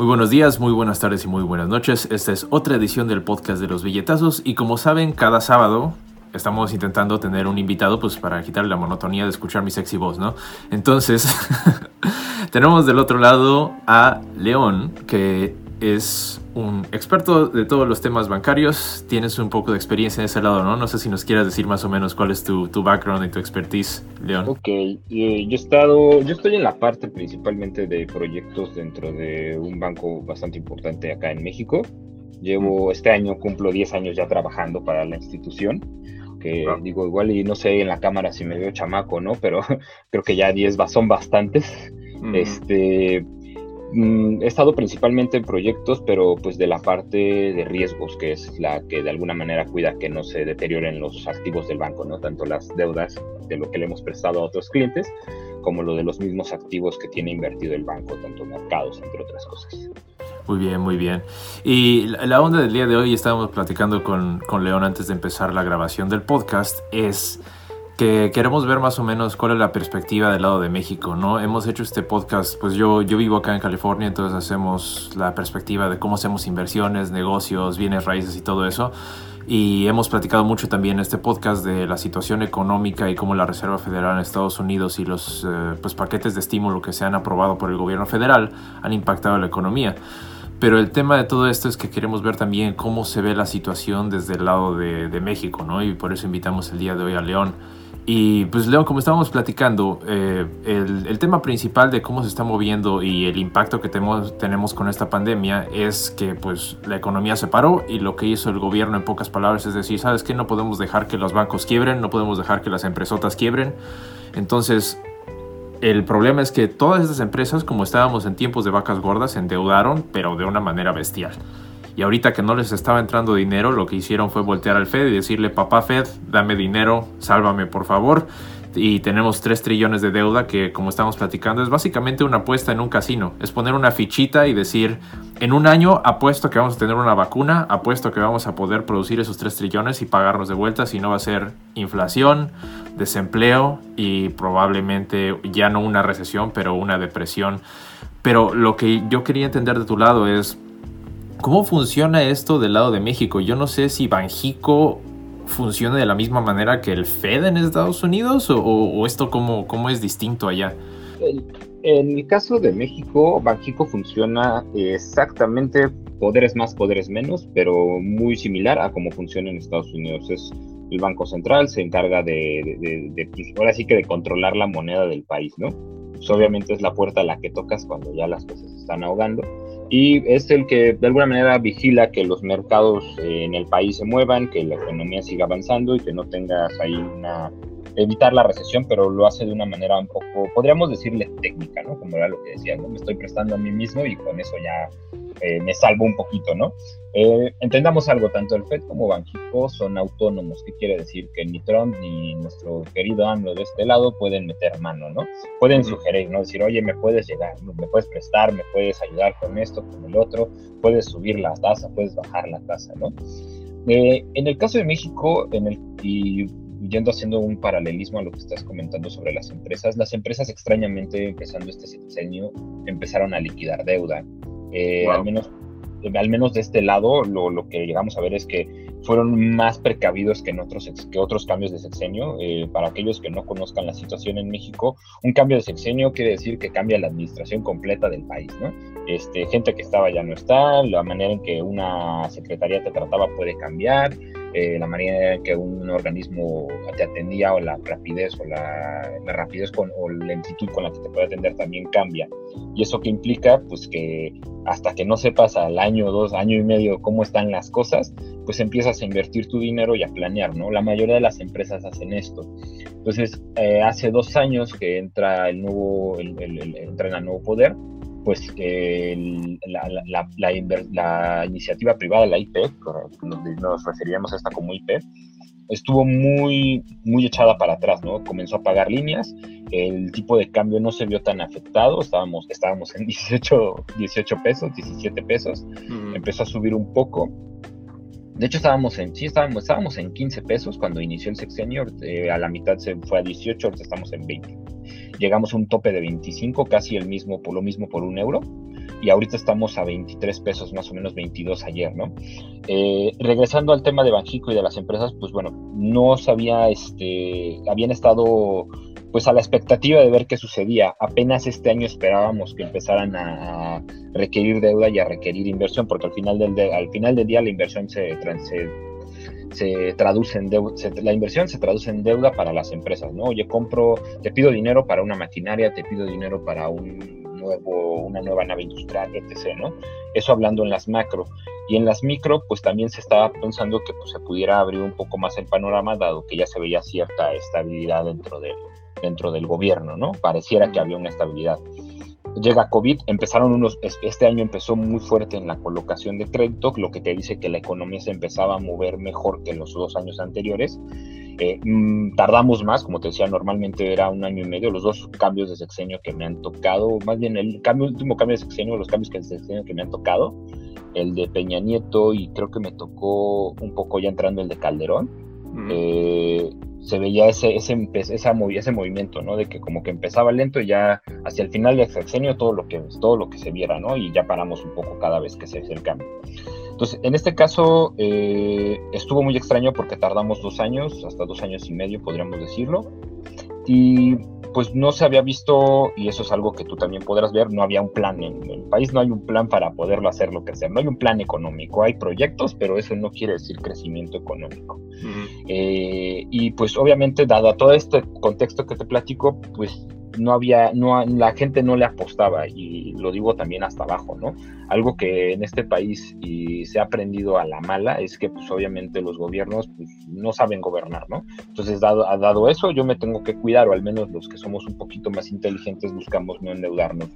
Muy buenos días, muy buenas tardes y muy buenas noches. Esta es otra edición del podcast de los billetazos y como saben, cada sábado estamos intentando tener un invitado pues para quitar la monotonía de escuchar mi sexy voz, ¿no? Entonces, tenemos del otro lado a León, que es un experto de todos los temas bancarios. Tienes un poco de experiencia en ese lado, ¿no? No sé si nos quieras decir más o menos cuál es tu, tu background y tu expertise, León. Ok, eh, yo he estado, yo estoy en la parte principalmente de proyectos dentro de un banco bastante importante acá en México. Llevo, este año cumplo 10 años ya trabajando para la institución que digo igual y no sé en la cámara si me veo chamaco, ¿no? Pero creo que ya 10 son bastantes. Este, he estado principalmente en proyectos, pero pues de la parte de riesgos, que es la que de alguna manera cuida que no se deterioren los activos del banco, ¿no? Tanto las deudas de lo que le hemos prestado a otros clientes, como lo de los mismos activos que tiene invertido el banco, tanto mercados, entre otras cosas. Muy bien, muy bien. Y la onda del día de hoy, estábamos platicando con, con León antes de empezar la grabación del podcast, es que queremos ver más o menos cuál es la perspectiva del lado de México, ¿no? Hemos hecho este podcast, pues yo, yo vivo acá en California, entonces hacemos la perspectiva de cómo hacemos inversiones, negocios, bienes raíces y todo eso. Y hemos platicado mucho también en este podcast de la situación económica y cómo la Reserva Federal en Estados Unidos y los eh, pues, paquetes de estímulo que se han aprobado por el gobierno federal han impactado la economía. Pero el tema de todo esto es que queremos ver también cómo se ve la situación desde el lado de, México, ¿no? Y por eso invitamos el día de hoy a León. Y pues León, como estábamos platicando, eh, el, tema principal de cómo se está moviendo y el impacto que tenemos, tenemos con esta pandemia es que pues la economía se paró y lo que hizo el gobierno en pocas palabras es decir, ¿sabes qué? No podemos dejar que los bancos quiebren, no podemos dejar que las empresotas quiebren. Entonces el problema es que todas estas empresas, como estábamos en tiempos de vacas gordas, se endeudaron, pero de una manera bestial. Y ahorita que no les estaba entrando dinero, lo que hicieron fue voltear al Fed y decirle, papá Fed, dame dinero, sálvame por favor y tenemos 3 trillones de deuda que como estamos platicando es básicamente una apuesta en un casino. Es poner una fichita y decir, en un año apuesto que vamos a tener una vacuna, apuesto que vamos a poder producir esos 3 trillones y pagarnos de vuelta, si no va a ser inflación, desempleo y probablemente ya no una recesión, pero una depresión. Pero lo que yo quería entender de tu lado es, ¿cómo funciona esto del lado de México? Yo no sé si Banjico funciona de la misma manera que el Fed en Estados Unidos o, esto cómo, cómo, es distinto allá? En el caso de México, Banxico funciona exactamente poderes más, poderes menos, pero muy similar a cómo funciona en Estados Unidos. Es el Banco Central, se encarga de, ahora sí que de controlar la moneda del país, ¿no? Pues obviamente es la puerta a la que tocas cuando ya las cosas están ahogando. Y es el que de alguna manera vigila que los mercados eh, en el país se muevan, que la economía siga avanzando y que no tengas ahí una evitar la recesión, pero lo hace de una manera un poco, podríamos decirle técnica, ¿no? Como era lo que decía, ¿no? Me estoy prestando a mí mismo y con eso ya eh, me salvo un poquito, ¿no? Eh, entendamos algo, tanto el FED como Banxico son autónomos, ¿qué quiere decir? Que ni Trump ni nuestro querido AMLO de este lado pueden meter mano, ¿no? Pueden sugerir, ¿no? Decir, oye, me puedes llegar, me puedes prestar, me puedes ayudar con esto, con el otro, puedes subir la tasa, puedes bajar la tasa, ¿no? Eh, en el caso de México, en el, y yendo haciendo un paralelismo a lo que estás comentando sobre las empresas, las empresas extrañamente empezando este sexenio empezaron a liquidar deuda. Eh, al, menos, al menos de este lado, lo, lo, que llegamos a ver es que fueron más precavidos que en otros, que otros cambios de sexenio. Eh, para aquellos que no conozcan la situación en México, un cambio de sexenio quiere decir que cambia la administración completa del país, ¿no? Este, gente que estaba ya no está, la manera en que una secretaría te trataba puede cambiar, eh, la manera en que un organismo te atendía o la rapidez o la, la rapidez con, o lentitud con la que te puede atender también cambia. Y eso que implica, pues que hasta que no sepas al año, dos, año y medio cómo están las cosas, pues empiezas a invertir tu dinero y a planear, ¿no? La mayoría de las empresas hacen esto. Entonces, eh, hace dos años que entra el nuevo, el, el, entra en el nuevo poder, pues la, la, la, iniciativa privada, la IP, nos, nos referíamos a esta como IP, estuvo muy, muy echada para atrás, ¿no? Comenzó a pagar líneas, el tipo de cambio no se vio tan afectado, estábamos, estábamos en 18, 18 pesos, 17 pesos, empezó a subir un poco. De hecho, estábamos en, sí, estábamos, estábamos en 15 pesos cuando inició el sexenio, eh, a la mitad se fue a 18, ahorita estamos en 20. Llegamos a un tope de 25, casi el mismo, por lo mismo por un euro. y ahorita estamos a 23 pesos, más o menos 22 ayer, ¿no? Eh, regresando al tema de Banjico y de las empresas, pues bueno, no sabía, este, habían estado pues a la expectativa de ver qué sucedía. Apenas este año esperábamos que empezaran a requerir deuda y a requerir inversión, porque al final del, al final del día la inversión se, se, traduce en deuda, la inversión se traduce en deuda para las empresas, ¿no? Oye, compro, te pido dinero para una maquinaria, te pido dinero para un nuevo, una nueva nave industrial, etc., ¿no? Eso hablando en las macro. Y en las micro, pues también se estaba pensando que pues, se pudiera abrir un poco más el panorama, dado que ya se veía cierta estabilidad dentro del, dentro del gobierno, ¿no? Pareciera que había una estabilidad. Llega COVID, empezaron unos, este año empezó muy fuerte en la colocación de crédito, lo que te dice que la economía se empezaba a mover mejor que en los dos años anteriores. Eh, mm, tardamos más, como te decía, normalmente era un año y medio. Los dos cambios de sexenio que me han tocado, más bien el cambio, último cambio de sexenio, los cambios de sexenio que me han tocado, el de Peña Nieto y creo que me tocó un poco ya entrando el de Calderón. eh, se veía ese, ese, esa, ese movimiento, ¿no? De que como que empezaba lento y ya hacia el final del sexenio todo lo que, todo lo que se viera, ¿no? Y ya paramos un poco cada vez que se hace el cambio. Entonces, en este caso eh, estuvo muy extraño porque tardamos dos años, hasta dos años y medio, podríamos decirlo. Y pues no se había visto, y eso es algo que tú también podrás ver, no había un plan en el país, no hay un plan para poderlo hacer lo que sea, no hay un plan económico, hay proyectos, pero eso no quiere decir crecimiento económico. Eh, y pues obviamente, dado a todo este contexto que te platico, pues no había, no, la gente no le apostaba, y lo digo también hasta abajo, ¿no? Algo que en este país y se ha aprendido a la mala es que pues obviamente los gobiernos pues, no saben gobernar, ¿no? Entonces, dado, dado eso, yo me tengo que cuidar, o al menos los que somos un poquito más inteligentes buscamos no endeudarnos.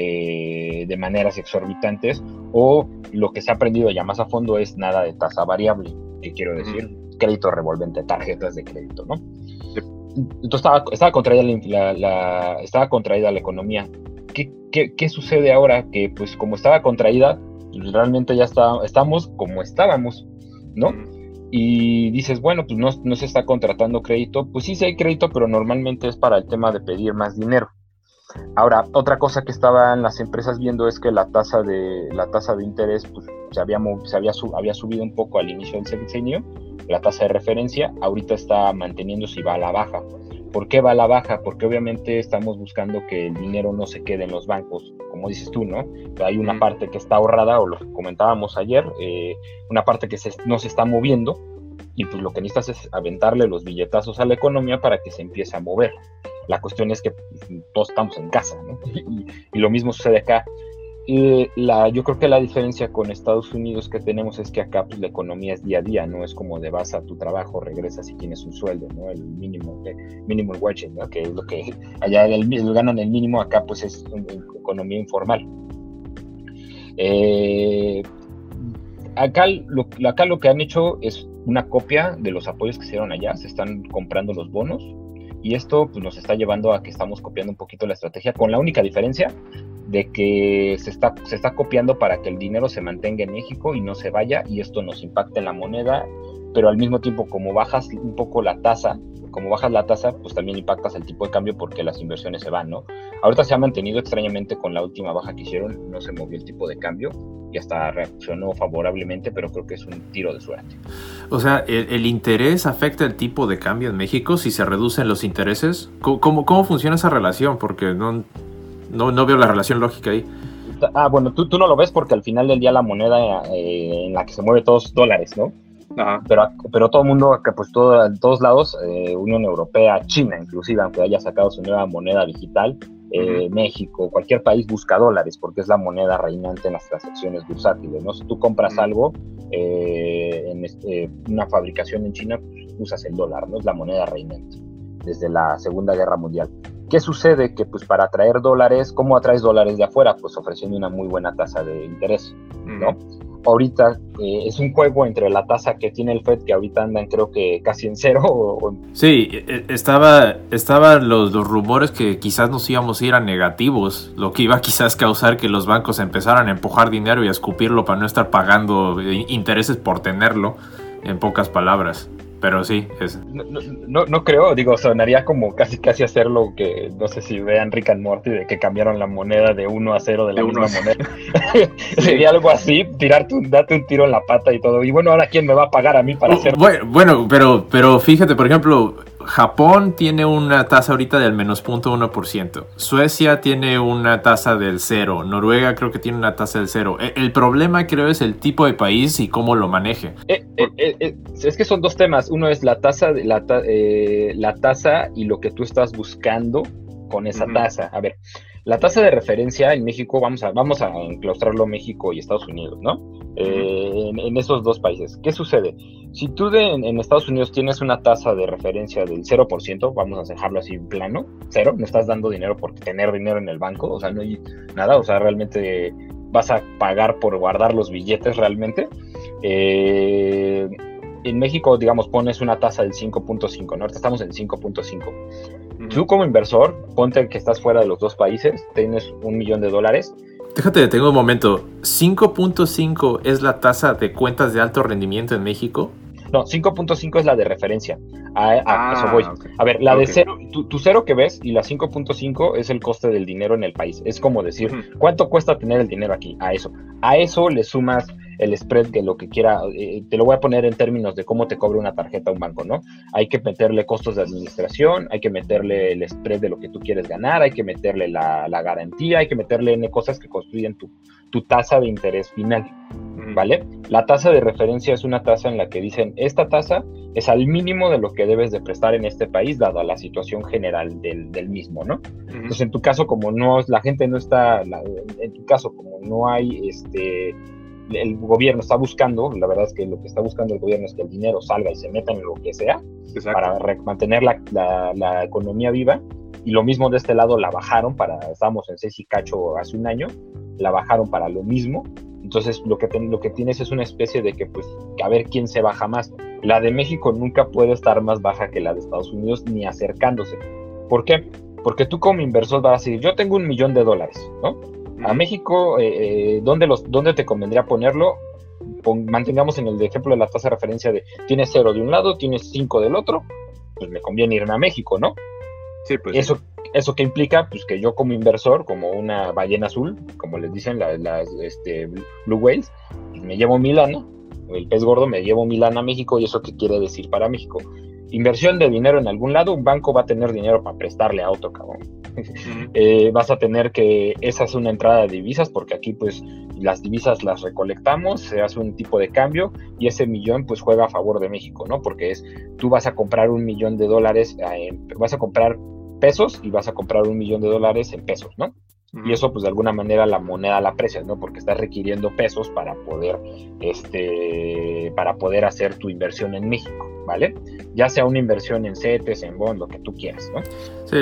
Eh, de maneras exorbitantes o lo que se ha aprendido ya más a fondo es nada de tasa variable, que quiero decir, crédito revolvente, tarjetas de crédito, ¿no? Entonces estaba, contraída la, economía. ¿Qué, ¿Qué, qué, sucede ahora? Que pues como estaba contraída, pues, realmente ya está, estamos como estábamos, ¿no? Y dices, bueno, pues no, se está contratando crédito. Pues sí, sí hay crédito, pero normalmente es para el tema de pedir más dinero. Ahora, otra cosa que estaban las empresas viendo es que la tasa de, la tasa de interés pues, se, había subido un poco al inicio del sexenio la tasa de referencia, ahorita está manteniéndose y va a la baja. ¿Por qué va a la baja? Porque obviamente estamos buscando que el dinero no se quede en los bancos, como dices tú, ¿no? Hay una parte que está ahorrada, o lo que comentábamos ayer, eh, una parte que no se está moviendo, y pues lo que necesitas es aventarle los billetazos a la economía para que se empiece a mover. La cuestión es que pues, todos estamos en casa, ¿no? y lo mismo sucede acá la, yo creo que la diferencia con Estados Unidos que tenemos es que acá pues, la economía es día a día, no es como de vas a tu trabajo, regresas y tienes un sueldo, ¿no? El mínimo, mínimo wage, ¿no? Que es lo que allá el, ganan el mínimo, acá pues es una economía informal. Eh, acá, lo, acá lo que han hecho es una copia de los apoyos que se hicieron allá, se están comprando los bonos y esto pues, nos está llevando a que estamos copiando un poquito la estrategia, con la única diferencia de que se está, se está copiando para que el dinero se mantenga en México y no se vaya y esto nos impacta en la moneda, pero al mismo tiempo como bajas un poco la tasa, como bajas la tasa, pues también impactas el tipo de cambio porque las inversiones se van, ¿no? Ahorita se ha mantenido extrañamente con la última baja que hicieron, no se movió el tipo de cambio y hasta reaccionó favorablemente, pero creo que es un tiro de suerte. O sea, ¿el, interés afecta el tipo de cambio en México si se reducen los intereses? ¿Cómo, cómo funciona esa relación? Porque no, no, no veo la relación lógica ahí. Ah, bueno, tú, tú no lo ves porque al final del día la moneda eh, en la que se mueve todos dólares, ¿no? Ajá. Pero, pero todo el mundo, pues todo, en todos lados, eh, Unión Europea, China inclusive, aunque haya sacado su nueva moneda digital, eh, México, cualquier país busca dólares porque es la moneda reinante en las transacciones bursátiles, ¿no? Si tú compras algo en este, una fabricación en China, pues usas el dólar, ¿no? Es la moneda reinante desde la Segunda Guerra Mundial. ¿Qué sucede? Que pues para atraer dólares, ¿cómo atraes dólares de afuera? Pues ofreciendo una muy buena tasa de interés, ¿no? Ahorita eh, es un juego entre la tasa que tiene el Fed, que ahorita andan creo que casi en cero. O... Sí, e, e, estaba, estaban los, los, rumores que quizás nos íbamos a ir a negativos, lo que iba quizás causar que los bancos empezaran a empujar dinero y a escupirlo para no estar pagando eh, intereses por tenerlo, en pocas palabras. Pero sí, es... No, no, creo, digo, sonaría como casi casi hacerlo que, no sé si vean Rick and Morty, de que cambiaron la moneda de 1 a 0 de la misma moneda. Sería algo así, tirarte un, date un tiro en la pata y todo. Y bueno, ahora quién me va a pagar a mí para hacer... Bueno, bueno pero, pero fíjate, por ejemplo, Japón tiene una tasa ahorita del menos 0.1%. Suecia tiene una tasa del cero. Noruega creo que tiene una tasa del cero. E, el, problema creo es el tipo de país y cómo lo maneje. Eh, eh, eh, es que son dos temas. Uno es la tasa, la, la tasa y lo que tú estás buscando con esa tasa. A ver, la tasa de referencia en México, vamos a, vamos a enclaustrarlo México y Estados Unidos, ¿no? Eh, en, esos dos países. ¿Qué sucede? Si tú en, Estados Unidos tienes una tasa de referencia del 0%, vamos a dejarlo así en plano, cero, no estás dando dinero por tener dinero en el banco, o sea, no hay nada, o sea, realmente vas a pagar por guardar los billetes realmente. Eh, en México, digamos, pones una tasa del 5.5, ¿no? Ahorita estamos en 5.5. Tú como inversor, ponte que estás fuera de los dos países, tienes un millón de dólares. Déjate, tengo un momento. ¿5.5 es la tasa de cuentas de alto rendimiento en México? No, 5.5 es la de referencia. A, eso ah, voy. A ver, la de cero, tu, cero que ves y la 5.5 es el coste del dinero en el país. Es como decir, ¿cuánto cuesta tener el dinero aquí? A eso. A eso le sumas el spread de lo que quiera, eh, te lo voy a poner en términos de cómo te cobra una tarjeta a un banco, ¿no? Hay que meterle costos de administración, hay que meterle el spread de lo que tú quieres ganar, hay que meterle la, garantía, hay que meterle N cosas que construyen tu, tu tasa de interés final, ¿vale? La tasa de referencia es una tasa en la que dicen, esta tasa es al mínimo de lo que debes de prestar en este país, dada la situación general del, del mismo, ¿no? Entonces, en tu caso, como no, la gente no está, en tu caso, como no hay, este, el gobierno está buscando, la verdad es que lo que está buscando el gobierno es que el dinero salga y se meta en lo que sea para mantener la, economía viva. Y lo mismo de este lado la bajaron para, estábamos en 6 y cacho hace un año, la bajaron para lo mismo. Entonces lo que, lo que tienes es una especie de que pues a ver quién se baja más. La de México nunca puede estar más baja que la de Estados Unidos ni acercándose. ¿Por qué? Porque tú como inversor vas a decir, yo tengo un millón de dólares, ¿no? A México, eh, eh, ¿dónde, los, ¿dónde te convendría ponerlo? mantengamos en el ejemplo de la tasa de referencia de tienes cero de un lado, tienes cinco del otro, pues me conviene irme a México, ¿no? Sí, pues. Eso, eso que implica, pues que yo como inversor, como una ballena azul, como les dicen las, este, Blue Whales, pues, me llevo mi lana, el pez gordo me llevo mi lana a México, y eso qué quiere decir para México. Inversión de dinero en algún lado, un banco va a tener dinero para prestarle a otro cabrón. Eh, vas a tener que, esa es una entrada de divisas, porque aquí pues las divisas las recolectamos, se hace un tipo de cambio y ese millón pues juega a favor de México, ¿no? Porque es, tú vas a comprar un millón de dólares, eh, vas a comprar pesos y vas a comprar un millón de dólares en pesos, ¿no? Y eso, pues de alguna manera la moneda la aprecias, ¿no? Porque estás requiriendo pesos para poder, este, para poder hacer tu inversión en México, ¿vale? Ya sea una inversión en CETES, en bond, lo que tú quieras, ¿no? Sí,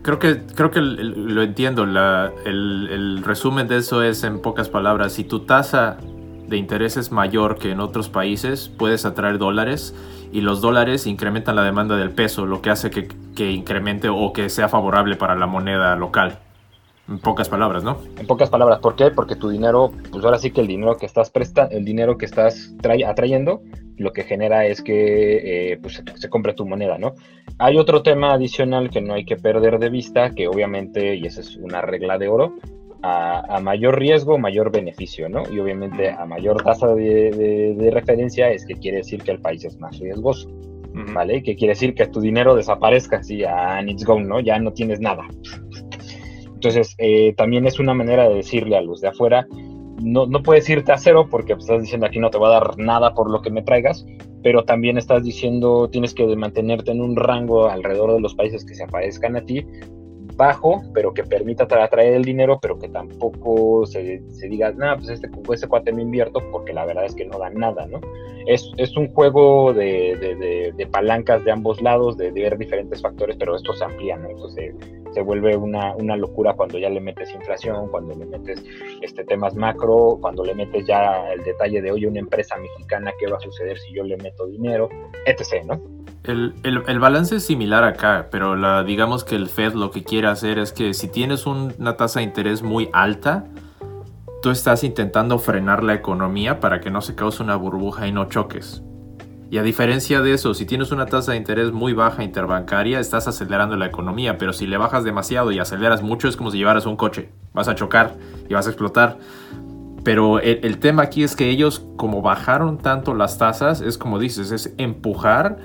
creo que, creo que lo entiendo. el, resumen de eso es, en pocas palabras, si tu tasa de interés es mayor que en otros países, puedes atraer dólares y los dólares incrementan la demanda del peso, lo que hace que, que incremente o que sea favorable para la moneda local. En pocas palabras, ¿no? En pocas palabras, ¿por qué? Porque tu dinero, pues ahora sí que el dinero que estás prestando, el dinero que estás atrayendo, lo que genera es que eh, pues, se, compre tu moneda, ¿no? Hay otro tema adicional que no hay que perder de vista, que obviamente, y esa es una regla de oro, a, mayor riesgo, mayor beneficio, ¿no? Y obviamente a mayor tasa de, referencia es que quiere decir que el país es más riesgoso, ¿vale? Que quiere decir que tu dinero desaparezca así, a it's gone, ¿no? Ya no tienes nada. Entonces, eh, también es una manera de decirle a los de afuera, no, no puedes irte a cero porque pues, estás diciendo aquí no te voy a dar nada por lo que me traigas, pero también estás diciendo tienes que mantenerte en un rango alrededor de los países que se aparezcan a ti bajo, pero que permita atraer el dinero, pero que tampoco se, se diga, nada, pues este, ese cuate me invierto, porque la verdad es que no da nada, ¿no? Es, es un juego de, de, palancas de ambos lados, de, ver diferentes factores, pero esto se amplía, ¿no? Entonces se vuelve una, una, locura cuando ya le metes inflación, cuando le metes este, temas macro, cuando le metes ya el detalle de, oye, una empresa mexicana, ¿qué va a suceder si yo le meto dinero? Etc., ¿no? El, el, balance es similar acá, pero la, digamos que el Fed lo que quiere hacer es que si tienes una tasa de interés muy alta, tú estás intentando frenar la economía para que no se cause una burbuja y no choques. Y a diferencia de eso, si tienes una tasa de interés muy baja interbancaria, estás acelerando la economía, pero si le bajas demasiado y aceleras mucho, es como si llevaras un coche. Vas a chocar y vas a explotar. Pero el, tema aquí es que ellos, como bajaron tanto las tasas, es como dices, es empujar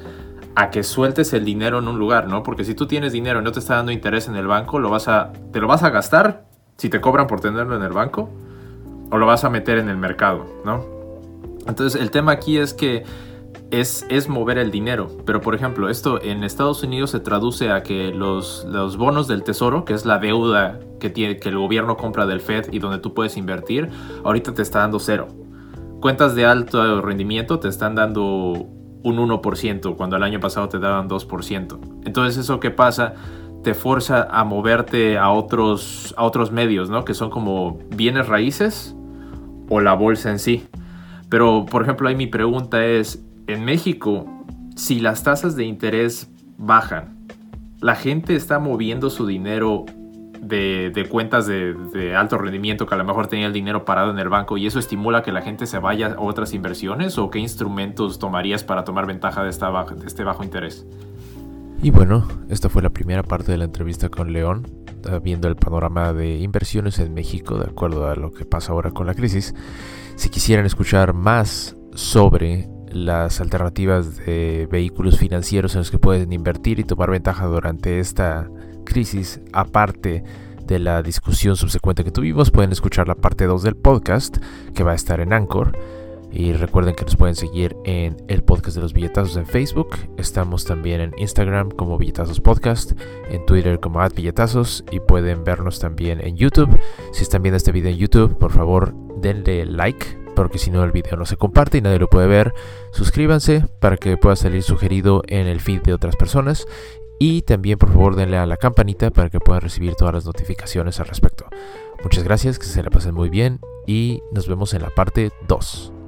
a que sueltes el dinero en un lugar, ¿no? Porque si tú tienes dinero y no te está dando interés en el banco, te lo vas a gastar si te cobran por tenerlo en el banco o lo vas a meter en el mercado, ¿no? Entonces el tema aquí es que es, es, mover el dinero. Pero por ejemplo, esto en Estados Unidos se traduce a que los, los bonos del tesoro, que es la deuda que, tiene, que el gobierno compra del Fed y donde tú puedes invertir, ahorita te está dando cero. Cuentas de alto rendimiento te están dando un 1%, cuando el año pasado te daban 2%. Entonces eso que pasa te fuerza a moverte a otros, a otros medios, ¿no? Que son como bienes raíces o la bolsa en sí. Pero, por ejemplo, ahí mi pregunta es, en México, si las tasas de interés bajan, la gente está moviendo su dinero de, cuentas de, alto rendimiento que a lo mejor tenía el dinero parado en el banco y eso estimula que la gente se vaya a otras inversiones o qué instrumentos tomarías para tomar ventaja de, de este bajo interés? Y bueno, esta fue la primera parte de la entrevista con León, eh, viendo el panorama de inversiones en México de acuerdo a lo que pasa ahora con la crisis. Si quisieran escuchar más sobre las alternativas de vehículos financieros en los que pueden invertir y tomar ventaja durante esta crisis, aparte de la discusión subsecuente que tuvimos, pueden escuchar la parte 2 del podcast que va a estar en Anchor. Y recuerden que nos pueden seguir en el podcast de los billetazos en Facebook. Estamos también en Instagram como Billetazos Podcast, en Twitter como billetazos y pueden vernos también en YouTube. Si están viendo este video en YouTube, por favor denle like porque si no el video no se comparte y nadie lo puede ver. Suscríbanse para que pueda salir sugerido en el feed de otras personas. Y también por favor denle a la campanita para que puedan recibir todas las notificaciones al respecto. Muchas gracias, que se la pasen muy bien y nos vemos en la parte 2.